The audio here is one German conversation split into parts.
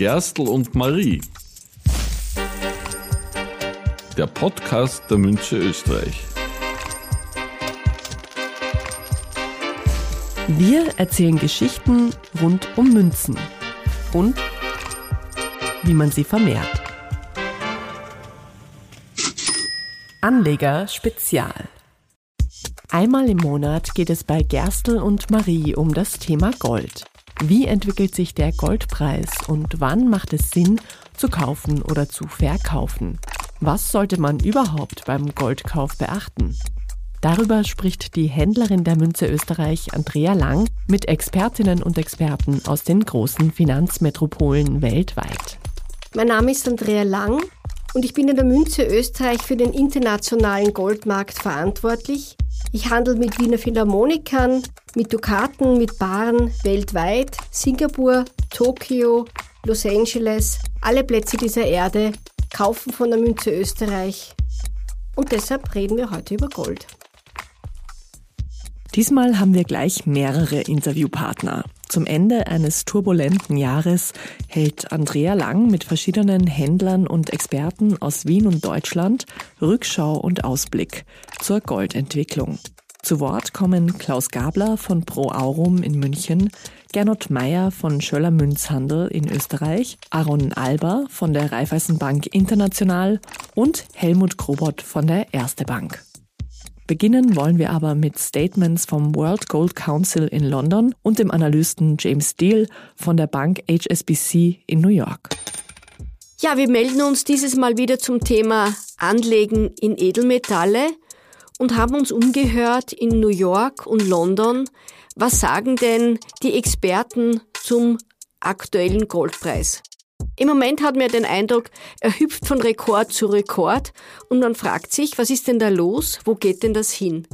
Gerstl und Marie. Der Podcast der Münze Österreich. Wir erzählen Geschichten rund um Münzen und wie man sie vermehrt. Anleger Spezial. Einmal im Monat geht es bei Gerstl und Marie um das Thema Gold. Wie entwickelt sich der Goldpreis und wann macht es Sinn, zu kaufen oder zu verkaufen? Was sollte man überhaupt beim Goldkauf beachten? Darüber spricht die Händlerin der Münze Österreich, Andrea Lang, mit Expertinnen und Experten aus den großen Finanzmetropolen weltweit. Mein Name ist Andrea Lang und ich bin in der Münze Österreich für den internationalen Goldmarkt verantwortlich. Ich handle mit Wiener Philharmonikern, mit Dukaten, mit Baren weltweit, Singapur, Tokio, Los Angeles, alle Plätze dieser Erde kaufen von der Münze Österreich. Und deshalb reden wir heute über Gold. Diesmal haben wir gleich mehrere Interviewpartner. Zum Ende eines turbulenten Jahres hält Andrea Lang mit verschiedenen Händlern und Experten aus Wien und Deutschland Rückschau und Ausblick zur Goldentwicklung. Zu Wort kommen Klaus Gabler von Pro Aurum in München, Gernot Meyer von Schöller Münzhandel in Österreich, Aaron Alber von der Raiffeisenbank International und Helmut Grobot von der Erste Bank. Beginnen wollen wir aber mit Statements vom World Gold Council in London und dem Analysten James Steele von der Bank HSBC in New York. Ja, wir melden uns dieses Mal wieder zum Thema Anlegen in Edelmetalle und haben uns umgehört in New York und London. Was sagen denn die Experten zum aktuellen Goldpreis? Im Moment hat man den Eindruck, er hüpft von Rekord zu Rekord und man fragt sich, was ist denn da los? Wo geht denn das hin?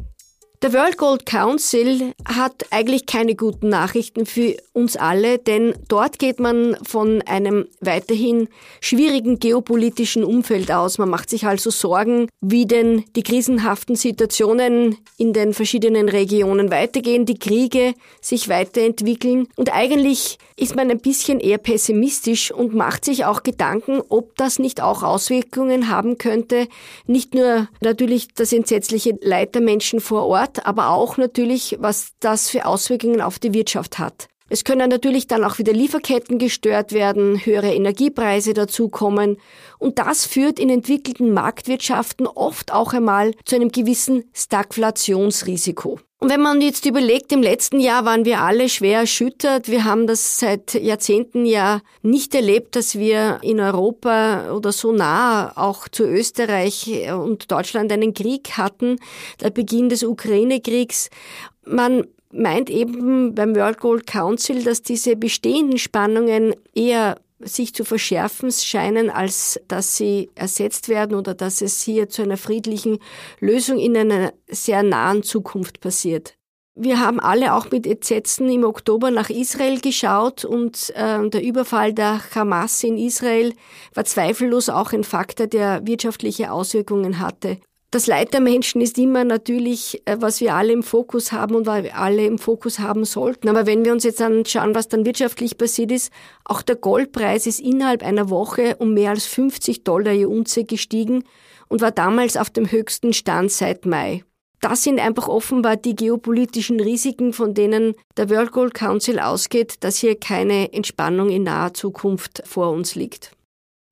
Der World Gold Council hat eigentlich keine guten Nachrichten für uns alle, denn dort geht man von einem weiterhin schwierigen geopolitischen Umfeld aus. Man macht sich also Sorgen, wie denn die krisenhaften Situationen in den verschiedenen Regionen weitergehen, die Kriege sich weiterentwickeln. Und eigentlich ist man ein bisschen eher pessimistisch und macht sich auch Gedanken, ob das nicht auch Auswirkungen haben könnte, nicht nur natürlich das entsetzliche Leid der Menschen vor Ort, Aber auch natürlich, was das für Auswirkungen auf die Wirtschaft hat. Es können natürlich dann auch wieder Lieferketten gestört werden, höhere Energiepreise dazukommen und das führt in entwickelten Marktwirtschaften oft auch einmal zu einem gewissen Stagflationsrisiko. Und wenn man jetzt überlegt, im letzten Jahr waren wir alle schwer erschüttert. Wir haben das seit Jahrzehnten ja nicht erlebt, dass wir in Europa oder so nah auch zu Österreich und Deutschland einen Krieg hatten, der Beginn des Ukraine-Kriegs. Man meint eben beim World Gold Council, dass diese bestehenden Spannungen eher sich zu verschärfen scheinen, als dass sie ersetzt werden oder dass es hier zu einer friedlichen Lösung in einer sehr nahen Zukunft passiert. Wir haben alle auch mit Entsetzen im Oktober nach Israel geschaut und äh, der Überfall der Hamas in Israel war zweifellos auch ein Faktor, der wirtschaftliche Auswirkungen hatte. Das Leid der Menschen ist immer natürlich, äh, was wir alle im Fokus haben und was wir alle im Fokus haben sollten. Aber wenn wir uns jetzt anschauen, was dann wirtschaftlich passiert ist, auch der Goldpreis ist innerhalb einer Woche um mehr als 50 Dollar je Unze gestiegen und war damals auf dem höchsten Stand seit Mai. Das sind einfach offenbar die geopolitischen Risiken, von denen der World Gold Council ausgeht, dass hier keine Entspannung in naher Zukunft vor uns liegt.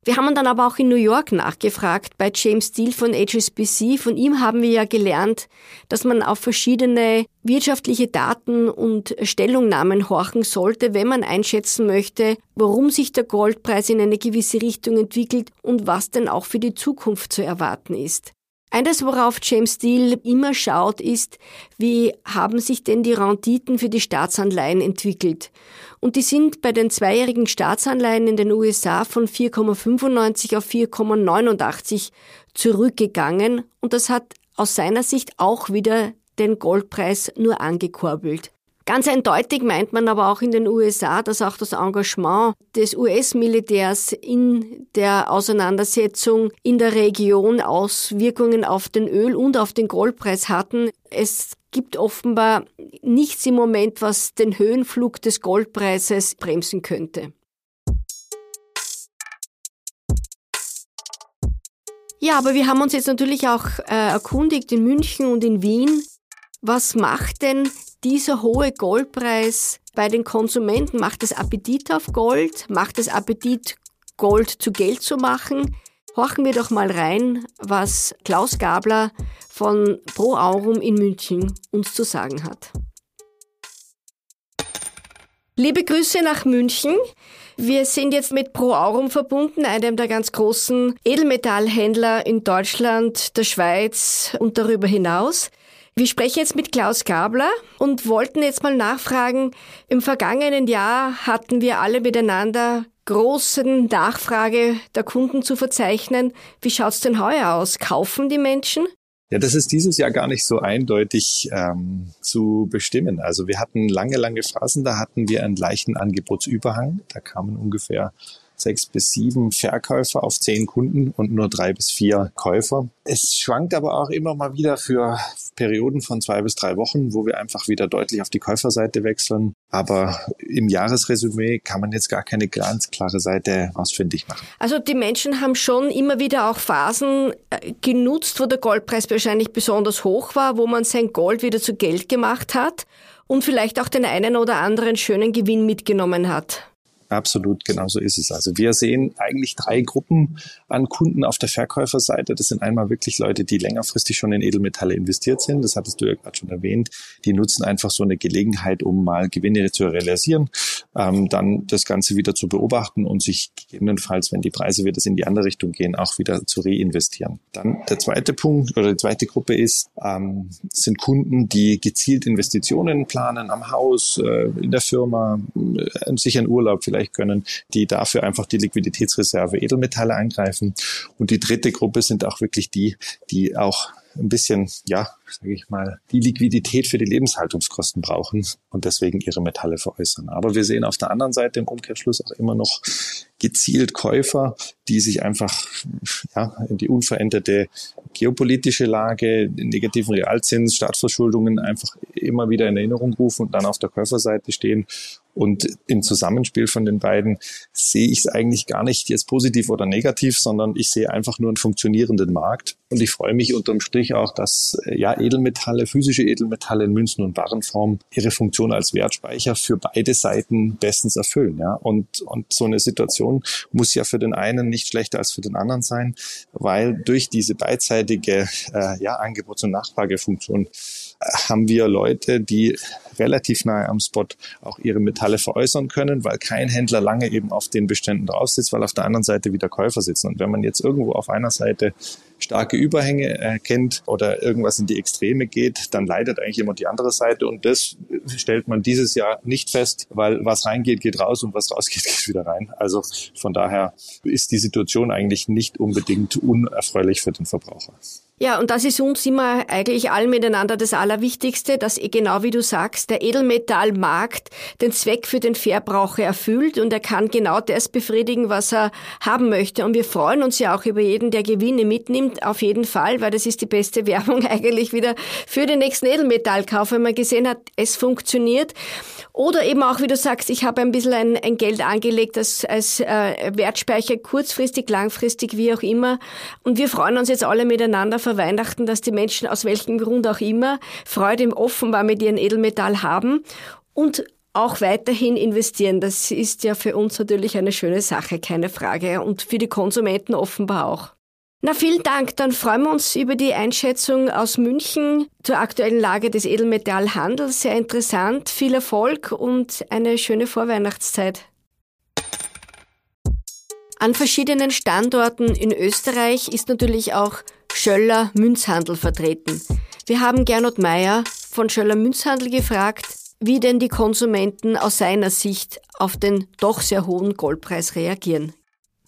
Wir haben dann aber auch in New York nachgefragt bei James Steele von HSBC. Von ihm haben wir ja gelernt, dass man auf verschiedene wirtschaftliche Daten und Stellungnahmen horchen sollte, wenn man einschätzen möchte, warum sich der Goldpreis in eine gewisse Richtung entwickelt und was denn auch für die Zukunft zu erwarten ist. Eines, worauf James Steele immer schaut, ist, wie haben sich denn die Renditen für die Staatsanleihen entwickelt? Und die sind bei den zweijährigen Staatsanleihen in den USA von 4,95 auf 4,89 zurückgegangen und das hat aus seiner Sicht auch wieder den Goldpreis nur angekurbelt. Ganz eindeutig meint man aber auch in den USA, dass auch das Engagement des US-Militärs in der Auseinandersetzung in der Region Auswirkungen auf den Öl- und auf den Goldpreis hatten. Es gibt offenbar nichts im Moment, was den Höhenflug des Goldpreises bremsen könnte. Ja, aber wir haben uns jetzt natürlich auch äh, erkundigt in München und in Wien, was macht denn dieser hohe Goldpreis bei den Konsumenten? Macht es Appetit auf Gold? Macht es Appetit, Gold zu Geld zu machen? Horchen wir doch mal rein, was Klaus Gabler von Pro Aurum in München uns zu sagen hat. Liebe Grüße nach München. Wir sind jetzt mit Pro Aurum verbunden, einem der ganz großen Edelmetallhändler in Deutschland, der Schweiz und darüber hinaus. Wir sprechen jetzt mit Klaus Gabler und wollten jetzt mal nachfragen, im vergangenen Jahr hatten wir alle miteinander großen Nachfrage der Kunden zu verzeichnen. Wie schaut's denn heuer aus? Kaufen die Menschen? Ja, das ist dieses Jahr gar nicht so eindeutig ähm, zu bestimmen. Also wir hatten lange, lange Phasen, da hatten wir einen leichten Angebotsüberhang. Da kamen ungefähr sechs bis sieben Verkäufer auf zehn Kunden und nur drei bis vier Käufer. Es schwankt aber auch immer mal wieder für Perioden von zwei bis drei Wochen, wo wir einfach wieder deutlich auf die Käuferseite wechseln. Aber im Jahresresümee kann man jetzt gar keine ganz klare Seite ausfindig machen. Also die Menschen haben schon immer wieder auch Phasen äh, genutzt, wo der Goldpreis wahrscheinlich besonders hoch war, wo man sein Gold wieder zu Geld gemacht hat und vielleicht auch den einen oder anderen schönen Gewinn mitgenommen hat. Absolut, genau so ist es. Also wir sehen eigentlich drei Gruppen an Kunden auf der Verkäuferseite. Das sind einmal wirklich Leute, die längerfristig schon in Edelmetalle investiert sind. Das hattest du ja gerade schon erwähnt. Die nutzen einfach so eine Gelegenheit, um mal Gewinne zu realisieren, ähm, dann das Ganze wieder zu beobachten und sich gegebenenfalls, wenn die Preise wieder in die andere Richtung gehen, auch wieder zu reinvestieren. Dann der zweite Punkt oder die zweite Gruppe ist, ähm, sind Kunden, die gezielt Investitionen planen am Haus, äh, in der Firma, äh, sich einen Urlaub vielleicht vielleicht können, die dafür einfach die Liquiditätsreserve Edelmetalle angreifen. Und die dritte Gruppe sind auch wirklich die, die auch ein bisschen, ja, sage ich mal, die Liquidität für die Lebenshaltungskosten brauchen und deswegen ihre Metalle veräußern. Aber wir sehen auf der anderen Seite im Umkehrschluss auch immer noch gezielt Käufer, die sich einfach ja, in die unveränderte geopolitische Lage, den negativen Realzins, Staatsverschuldungen einfach immer wieder in Erinnerung rufen und dann auf der Käuferseite stehen und im Zusammenspiel von den beiden sehe ich es eigentlich gar nicht jetzt positiv oder negativ, sondern ich sehe einfach nur einen funktionierenden Markt. Und ich freue mich unterm Strich auch, dass äh, ja Edelmetalle, physische Edelmetalle in Münzen und Warenform ihre Funktion als Wertspeicher für beide Seiten bestens erfüllen. Ja? Und, und so eine Situation muss ja für den einen nicht schlechter als für den anderen sein, weil durch diese beidseitige äh, ja, Angebots- und Nachfragefunktion haben wir Leute, die relativ nahe am Spot auch ihre Metalle veräußern können, weil kein Händler lange eben auf den Beständen drauf sitzt, weil auf der anderen Seite wieder Käufer sitzen. Und wenn man jetzt irgendwo auf einer Seite starke Überhänge erkennt oder irgendwas in die Extreme geht, dann leidet eigentlich immer die andere Seite. Und das stellt man dieses Jahr nicht fest, weil was reingeht, geht raus und was rausgeht, geht wieder rein. Also von daher ist die Situation eigentlich nicht unbedingt unerfreulich für den Verbraucher. Ja, und das ist uns immer eigentlich allen miteinander das Allerwichtigste, dass eh genau wie du sagst, der Edelmetallmarkt den Zweck für den Verbraucher erfüllt und er kann genau das befriedigen, was er haben möchte. Und wir freuen uns ja auch über jeden, der Gewinne mitnimmt, auf jeden Fall, weil das ist die beste Werbung eigentlich wieder für den nächsten Edelmetallkauf, wenn man gesehen hat, es funktioniert. Oder eben auch, wie du sagst, ich habe ein bisschen ein, ein Geld angelegt als, als äh, Wertspeicher, kurzfristig, langfristig, wie auch immer. Und wir freuen uns jetzt alle miteinander vor Weihnachten, dass die Menschen aus welchem Grund auch immer Freude im Offenbar mit ihren Edelmetall haben und auch weiterhin investieren. Das ist ja für uns natürlich eine schöne Sache, keine Frage. Und für die Konsumenten offenbar auch. Na, vielen Dank. Dann freuen wir uns über die Einschätzung aus München zur aktuellen Lage des Edelmetallhandels. Sehr interessant. Viel Erfolg und eine schöne Vorweihnachtszeit. An verschiedenen Standorten in Österreich ist natürlich auch Schöller Münzhandel vertreten. Wir haben Gernot Meyer von Schöller Münzhandel gefragt, wie denn die Konsumenten aus seiner Sicht auf den doch sehr hohen Goldpreis reagieren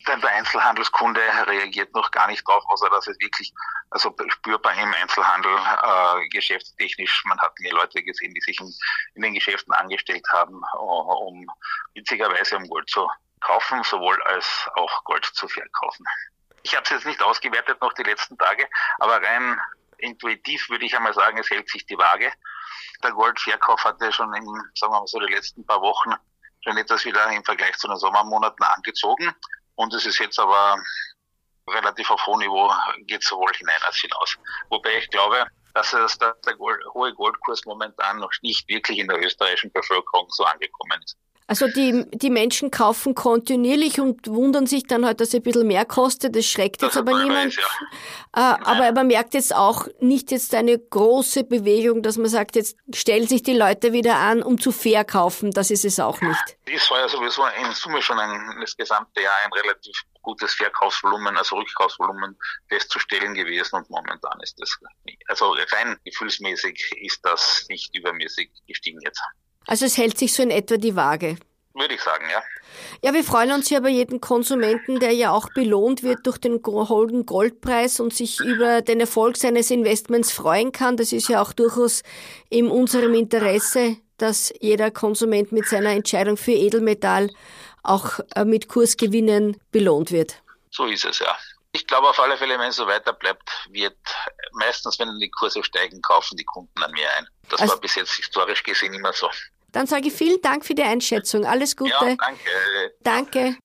der Einzelhandelskunde reagiert noch gar nicht drauf, außer dass es wirklich also spürbar im Einzelhandel äh, geschäftstechnisch, man hat mehr Leute gesehen, die sich in, in den Geschäften angestellt haben, um witzigerweise um Gold zu kaufen, sowohl als auch Gold zu verkaufen. Ich habe es jetzt nicht ausgewertet noch die letzten Tage, aber rein intuitiv würde ich einmal sagen, es hält sich die Waage. Der Goldverkauf hatte schon in, sagen wir mal so, die letzten paar Wochen schon etwas wieder im Vergleich zu den Sommermonaten angezogen. Und es ist jetzt aber relativ auf hohem Niveau geht sowohl hinein als hinaus. Wobei ich glaube, dass, es, dass der Gold, hohe Goldkurs momentan noch nicht wirklich in der österreichischen Bevölkerung so angekommen ist. Also die, die Menschen kaufen kontinuierlich und wundern sich dann halt, dass es ein bisschen mehr kostet. Das schreckt das jetzt aber niemand. Ja. äh, aber man merkt jetzt auch nicht jetzt eine große Bewegung, dass man sagt, jetzt stellen sich die Leute wieder an, um zu verkaufen. Das ist es auch nicht. Es war ja sowieso in Summe schon ein, das gesamte Jahr ein relativ gutes Verkaufsvolumen, also Rückkaufsvolumen festzustellen gewesen und momentan ist das, also rein gefühlsmäßig ist das nicht übermäßig gestiegen jetzt. Also es hält sich so in etwa die Waage. Würde ich sagen, ja. Ja, wir freuen uns ja bei jedem Konsumenten, der ja auch belohnt wird durch den hohen Goldpreis und sich über den Erfolg seines Investments freuen kann. Das ist ja auch durchaus in unserem Interesse, dass jeder Konsument mit seiner Entscheidung für Edelmetall auch äh, mit Kursgewinnen belohnt wird. So ist es, ja. Ich glaube auf alle Fälle, wenn es so weiter bleibt, wird meistens, wenn die Kurse steigen, kaufen die Kunden an mir ein. Das also, war bis jetzt historisch gesehen immer so. Dann sage ich vielen Dank für die Einschätzung. Alles Gute. Ja, danke. Danke.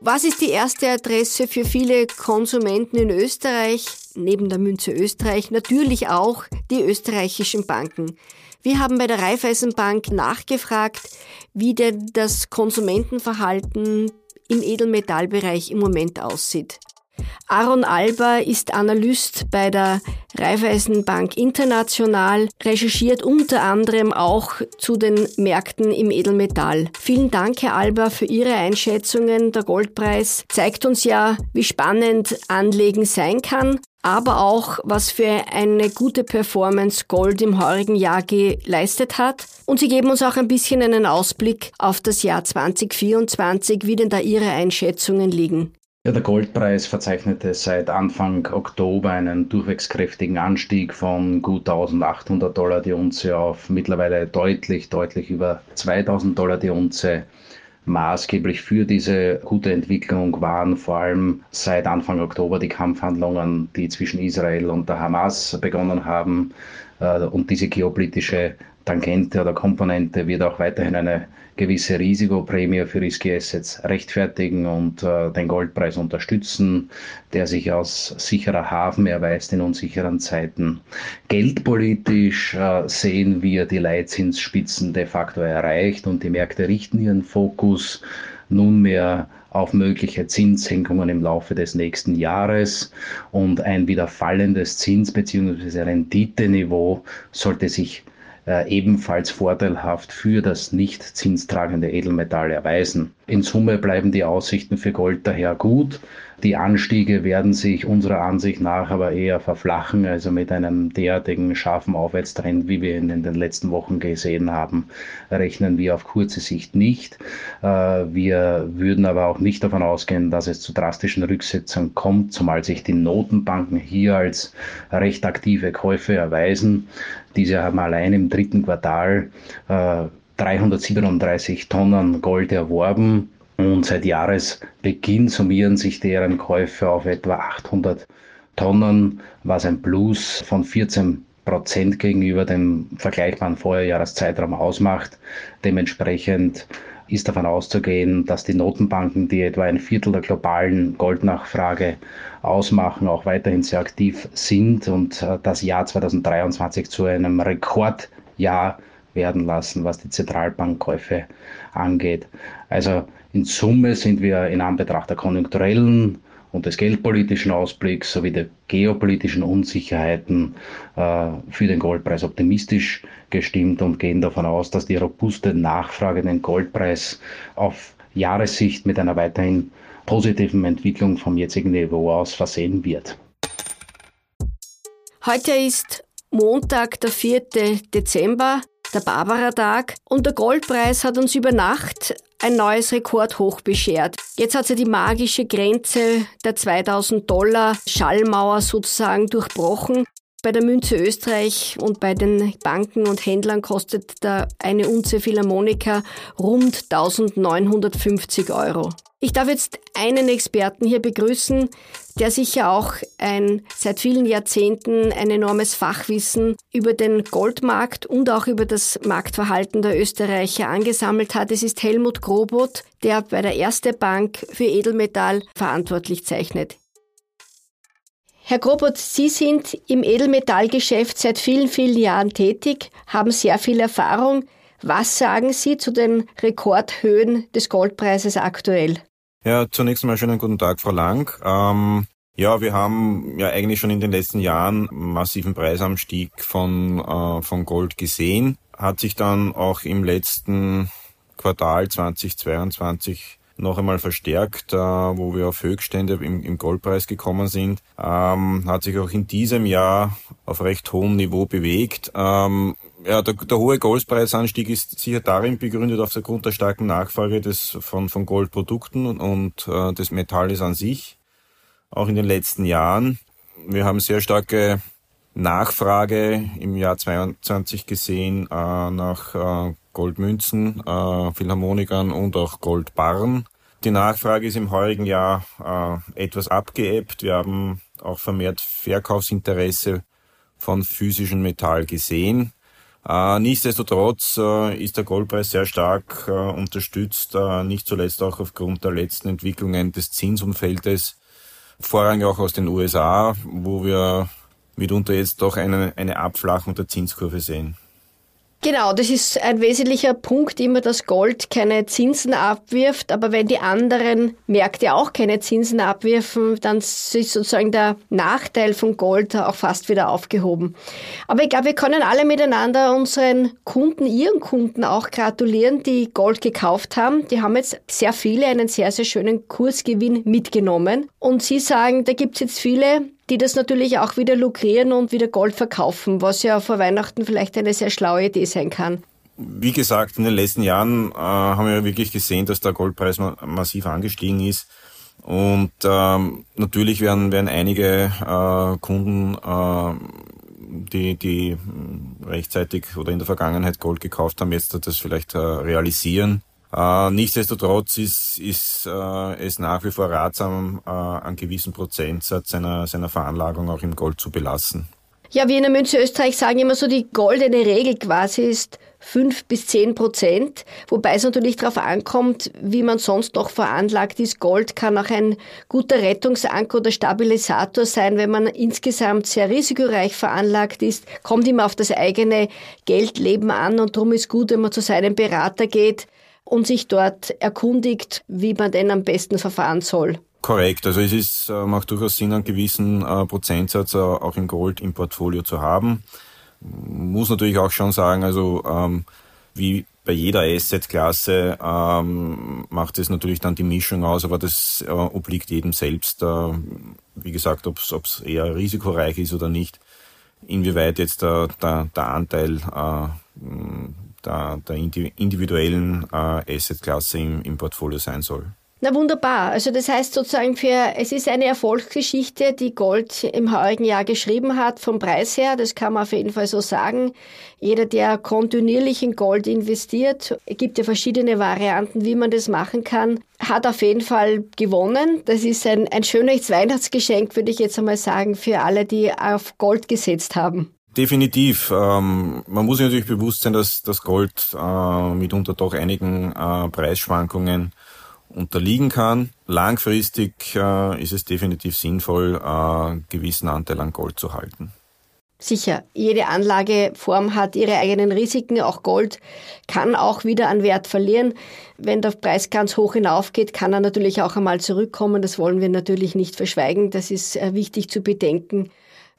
Was ist die erste Adresse für viele Konsumenten in Österreich? Neben der Münze Österreich natürlich auch die österreichischen Banken. Wir haben bei der Raiffeisenbank nachgefragt, wie denn das Konsumentenverhalten im Edelmetallbereich im Moment aussieht. Aaron Alba ist Analyst bei der Raiffeisenbank International, recherchiert unter anderem auch zu den Märkten im Edelmetall. Vielen Dank, Herr Alba, für Ihre Einschätzungen. Der Goldpreis zeigt uns ja, wie spannend Anlegen sein kann aber auch, was für eine gute Performance Gold im heurigen Jahr geleistet hat. Und Sie geben uns auch ein bisschen einen Ausblick auf das Jahr 2024, wie denn da Ihre Einschätzungen liegen. Ja, der Goldpreis verzeichnete seit Anfang Oktober einen durchwegskräftigen Anstieg von gut 1800 Dollar die Unze auf mittlerweile deutlich, deutlich über 2000 Dollar die Unze. Maßgeblich für diese gute Entwicklung waren vor allem seit Anfang Oktober die Kampfhandlungen, die zwischen Israel und der Hamas begonnen haben. Äh, und diese geopolitische Tangente oder Komponente wird auch weiterhin eine gewisse Risikoprämie für Risky Assets rechtfertigen und äh, den Goldpreis unterstützen, der sich als sicherer Hafen erweist in unsicheren Zeiten. Geldpolitisch äh, sehen wir die Leitzinsspitzen de facto erreicht und die Märkte richten ihren Fokus nunmehr auf mögliche Zinssenkungen im Laufe des nächsten Jahres und ein wieder fallendes Zins- bzw. Renditeniveau sollte sich ebenfalls vorteilhaft für das nicht zinstragende Edelmetall erweisen. In Summe bleiben die Aussichten für Gold daher gut. Die Anstiege werden sich unserer Ansicht nach aber eher verflachen, also mit einem derartigen scharfen Aufwärtstrend, wie wir ihn in den letzten Wochen gesehen haben, rechnen wir auf kurze Sicht nicht. Äh, wir würden aber auch nicht davon ausgehen, dass es zu drastischen Rücksetzungen kommt, zumal sich die Notenbanken hier als recht aktive Käufe erweisen. Diese haben allein im dritten Quartal 337 äh, Tonnen Gold erworben und seit Jahresbeginn summieren sich deren Käufe auf etwa 800 Tonnen, was ein Plus von 14 Prozent gegenüber dem vergleichbaren Vorjahreszeitraum ausmacht. Dementsprechend ist davon auszugehen, dass die Notenbanken, die etwa ein Viertel der globalen Goldnachfrage ausmachen, auch weiterhin sehr aktiv sind und äh, das Jahr 2023 zu einem Rekordjahr werden lassen, was die Zentralbankkäufe angeht. Also in Summe sind wir in Anbetracht der konjunkturellen und des geldpolitischen Ausblicks sowie der geopolitischen Unsicherheiten äh, für den Goldpreis optimistisch gestimmt und gehen davon aus, dass die robuste Nachfrage den Goldpreis auf Jahressicht mit einer weiterhin positiven Entwicklung vom jetzigen Niveau aus versehen wird. Heute ist Montag, der 4. Dezember, der Barbara-Tag, und der Goldpreis hat uns über Nacht ein neues Rekordhoch beschert. Jetzt hat sie die magische Grenze der 2000 Dollar Schallmauer sozusagen durchbrochen. Bei der Münze Österreich und bei den Banken und Händlern kostet da eine Unze Philharmonika rund 1950 Euro. Ich darf jetzt einen Experten hier begrüßen, der sicher auch ein, seit vielen Jahrzehnten ein enormes Fachwissen über den Goldmarkt und auch über das Marktverhalten der Österreicher angesammelt hat. Es ist Helmut Grobot, der bei der Erste Bank für Edelmetall verantwortlich zeichnet. Herr Grobot, Sie sind im Edelmetallgeschäft seit vielen, vielen Jahren tätig, haben sehr viel Erfahrung. Was sagen Sie zu den Rekordhöhen des Goldpreises aktuell? Ja, zunächst einmal schönen guten Tag, Frau Lang. Ähm, ja, wir haben ja eigentlich schon in den letzten Jahren massiven Preisanstieg von, äh, von Gold gesehen. Hat sich dann auch im letzten Quartal 2022 noch einmal verstärkt, äh, wo wir auf Höchststände im, im Goldpreis gekommen sind. Ähm, hat sich auch in diesem Jahr auf recht hohem Niveau bewegt. Ähm, ja, der, der hohe Goldpreisanstieg ist sicher darin begründet aufgrund der starken Nachfrage des, von, von Goldprodukten und, äh, des Metalles an sich. Auch in den letzten Jahren. Wir haben sehr starke Nachfrage im Jahr 22 gesehen äh, nach äh, Goldmünzen, äh, Philharmonikern und auch Goldbarren. Die Nachfrage ist im heurigen Jahr äh, etwas abgeebbt. Wir haben auch vermehrt Verkaufsinteresse von physischem Metall gesehen. Äh, nichtsdestotrotz äh, ist der Goldpreis sehr stark äh, unterstützt, äh, nicht zuletzt auch aufgrund der letzten Entwicklungen des Zinsumfeldes, vorrangig auch aus den USA, wo wir mitunter jetzt doch eine, eine Abflachung der Zinskurve sehen. Genau, das ist ein wesentlicher Punkt, immer dass Gold keine Zinsen abwirft, aber wenn die anderen Märkte auch keine Zinsen abwirfen, dann ist sozusagen der Nachteil von Gold auch fast wieder aufgehoben. Aber ich glaube, wir können alle miteinander unseren Kunden, ihren Kunden auch gratulieren, die Gold gekauft haben. Die haben jetzt sehr viele einen sehr, sehr schönen Kursgewinn mitgenommen. Und Sie sagen, da gibt es jetzt viele, die das natürlich auch wieder lukrieren und wieder Gold verkaufen, was ja vor Weihnachten vielleicht eine sehr schlaue Idee sein kann. Wie gesagt, in den letzten Jahren äh, haben wir wirklich gesehen, dass der Goldpreis ma massiv angestiegen ist. Und ähm, natürlich werden, werden einige äh, Kunden, äh, die, die rechtzeitig oder in der Vergangenheit Gold gekauft haben, jetzt das vielleicht äh, realisieren äh, nichtsdestotrotz ist, ist äh, es nach wie vor ratsam, äh, einen gewissen Prozentsatz seiner, seiner Veranlagung auch im Gold zu belassen. Ja, wir in der Münze Österreich sagen immer so, die goldene Regel quasi ist fünf bis zehn Prozent, wobei es natürlich darauf ankommt, wie man sonst noch veranlagt ist. Gold kann auch ein guter Rettungsanker oder Stabilisator sein, wenn man insgesamt sehr risikoreich veranlagt ist. Kommt immer auf das eigene Geldleben an und darum ist gut, wenn man zu seinem Berater geht und sich dort erkundigt, wie man denn am besten verfahren soll. Korrekt, also es ist, äh, macht durchaus Sinn, einen gewissen äh, Prozentsatz äh, auch in Gold im Portfolio zu haben. Muss natürlich auch schon sagen, also ähm, wie bei jeder Asset-Klasse ähm, macht es natürlich dann die Mischung aus, aber das äh, obliegt jedem selbst. Äh, wie gesagt, ob es eher risikoreich ist oder nicht, inwieweit jetzt der, der, der Anteil äh, der, der individuellen äh, Assetklasse im, im Portfolio sein soll. Na wunderbar. Also das heißt sozusagen für, es ist eine Erfolgsgeschichte, die Gold im heurigen Jahr geschrieben hat, vom Preis her, das kann man auf jeden Fall so sagen. Jeder, der kontinuierlich in Gold investiert, es gibt ja verschiedene Varianten, wie man das machen kann, hat auf jeden Fall gewonnen. Das ist ein, ein schönes Weihnachtsgeschenk, würde ich jetzt einmal sagen, für alle, die auf Gold gesetzt haben. Definitiv. Ähm, man muss sich natürlich bewusst sein, dass das Gold äh, mitunter doch einigen äh, Preisschwankungen unterliegen kann. Langfristig äh, ist es definitiv sinnvoll, äh, gewissen Anteil an Gold zu halten. Sicher, jede Anlageform hat ihre eigenen Risiken. Auch Gold kann auch wieder an Wert verlieren. Wenn der Preis ganz hoch hinaufgeht, kann er natürlich auch einmal zurückkommen. Das wollen wir natürlich nicht verschweigen. Das ist äh, wichtig zu bedenken.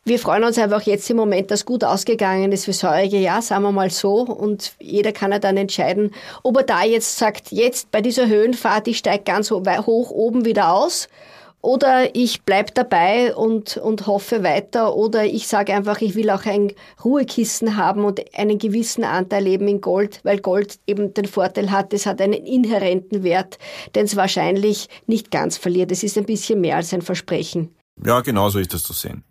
Wir freuen uns einfach jetzt im Moment, dass gut ausgegangen ist fürs heurige Jahr, sagen wir mal so. Und jeder kann ja dann entscheiden, ob er da jetzt sagt, jetzt bei dieser Höhenfahrt, ich steige ganz hoch oben wieder aus. Oder ich bleib dabei und, und hoffe weiter. Oder ich sage einfach, ich will auch ein Ruhekissen haben und einen gewissen Anteil eben in Gold, weil Gold eben den Vorteil hat, es hat einen inhärenten Wert, den es wahrscheinlich nicht ganz verliert. Es ist ein bisschen mehr als ein Versprechen. Ja, genau so ist das zu sehen.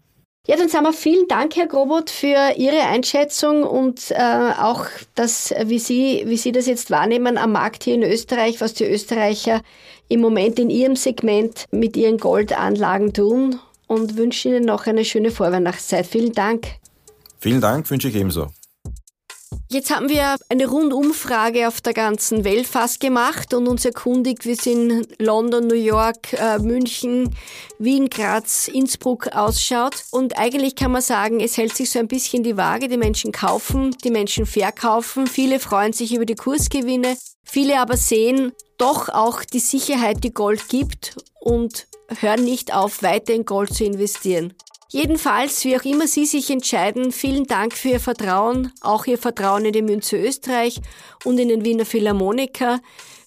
Ja, dann sagen wir vielen Dank, Herr Grobot, für Ihre Einschätzung und äh, auch das, wie Sie, wie Sie das jetzt wahrnehmen am Markt hier in Österreich, was die Österreicher im Moment in ihrem Segment mit ihren Goldanlagen tun und wünsche Ihnen noch eine schöne Vorweihnachtszeit. Vielen Dank. Vielen Dank, wünsche ich ebenso. Jetzt haben wir eine Rundumfrage auf der ganzen Welt fast gemacht und uns erkundigt, wie es in London, New York, äh, München, Wien, Graz, Innsbruck ausschaut. Und eigentlich kann man sagen, es hält sich so ein bisschen die Waage. Die Menschen kaufen, die Menschen verkaufen. Viele freuen sich über die Kursgewinne. Viele aber sehen doch auch die Sicherheit, die Gold gibt und hören nicht auf, weiter in Gold zu investieren. Jedenfalls, wie auch immer Sie sich entscheiden, vielen Dank für Ihr Vertrauen, auch Ihr Vertrauen in die Münze Österreich und in den Wiener Philharmoniker.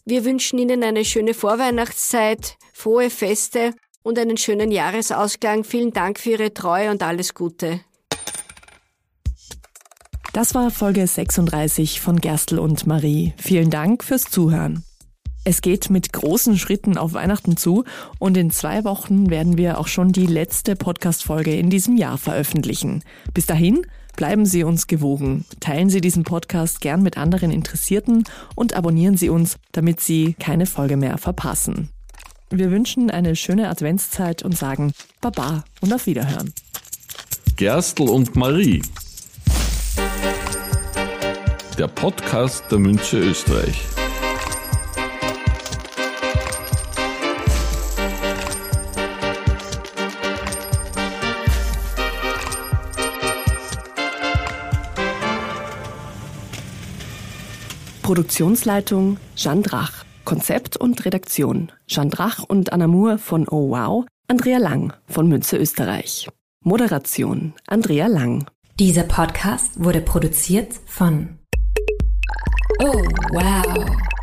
Wir wünschen Ihnen eine schöne Vorweihnachtszeit, frohe Feste und einen schönen Jahresausgang. Vielen Dank für Ihre Treue und alles Gute. Das war Folge 36 von Gerstl und Marie. Vielen Dank fürs Zuhören. Es geht mit großen Schritten auf Weihnachten zu und in zwei Wochen werden wir auch schon die letzte Podcast-Folge in diesem Jahr veröffentlichen. Bis dahin bleiben Sie uns gewogen. Teilen Sie diesen Podcast gern mit anderen Interessierten und abonnieren Sie uns, damit Sie keine Folge mehr verpassen. Wir wünschen eine schöne Adventszeit und sagen Baba und auf Wiederhören. Gerstl und Marie. Der Podcast der Münze Österreich. Produktionsleitung Jeanne Drach. Konzept und Redaktion Jeanne Drach und Anna Moore von Oh Wow, Andrea Lang von Münze Österreich. Moderation Andrea Lang. Dieser Podcast wurde produziert von Oh Wow.